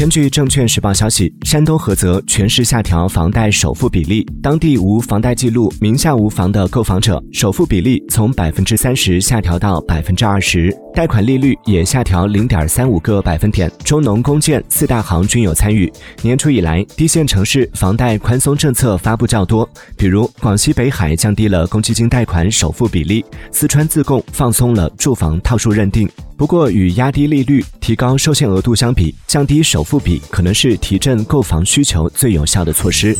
根据证券时报消息，山东菏泽全市下调房贷首付比例，当地无房贷记录、名下无房的购房者，首付比例从百分之三十下调到百分之二十，贷款利率也下调零点三五个百分点。中农工建四大行均有参与。年初以来，低线城市房贷宽松政策发布较多，比如广西北海降低了公积金贷款首付比例，四川自贡放松了住房套数认定。不过，与压低利率、提高受限额度相比，降低首付比可能是提振购房需求最有效的措施。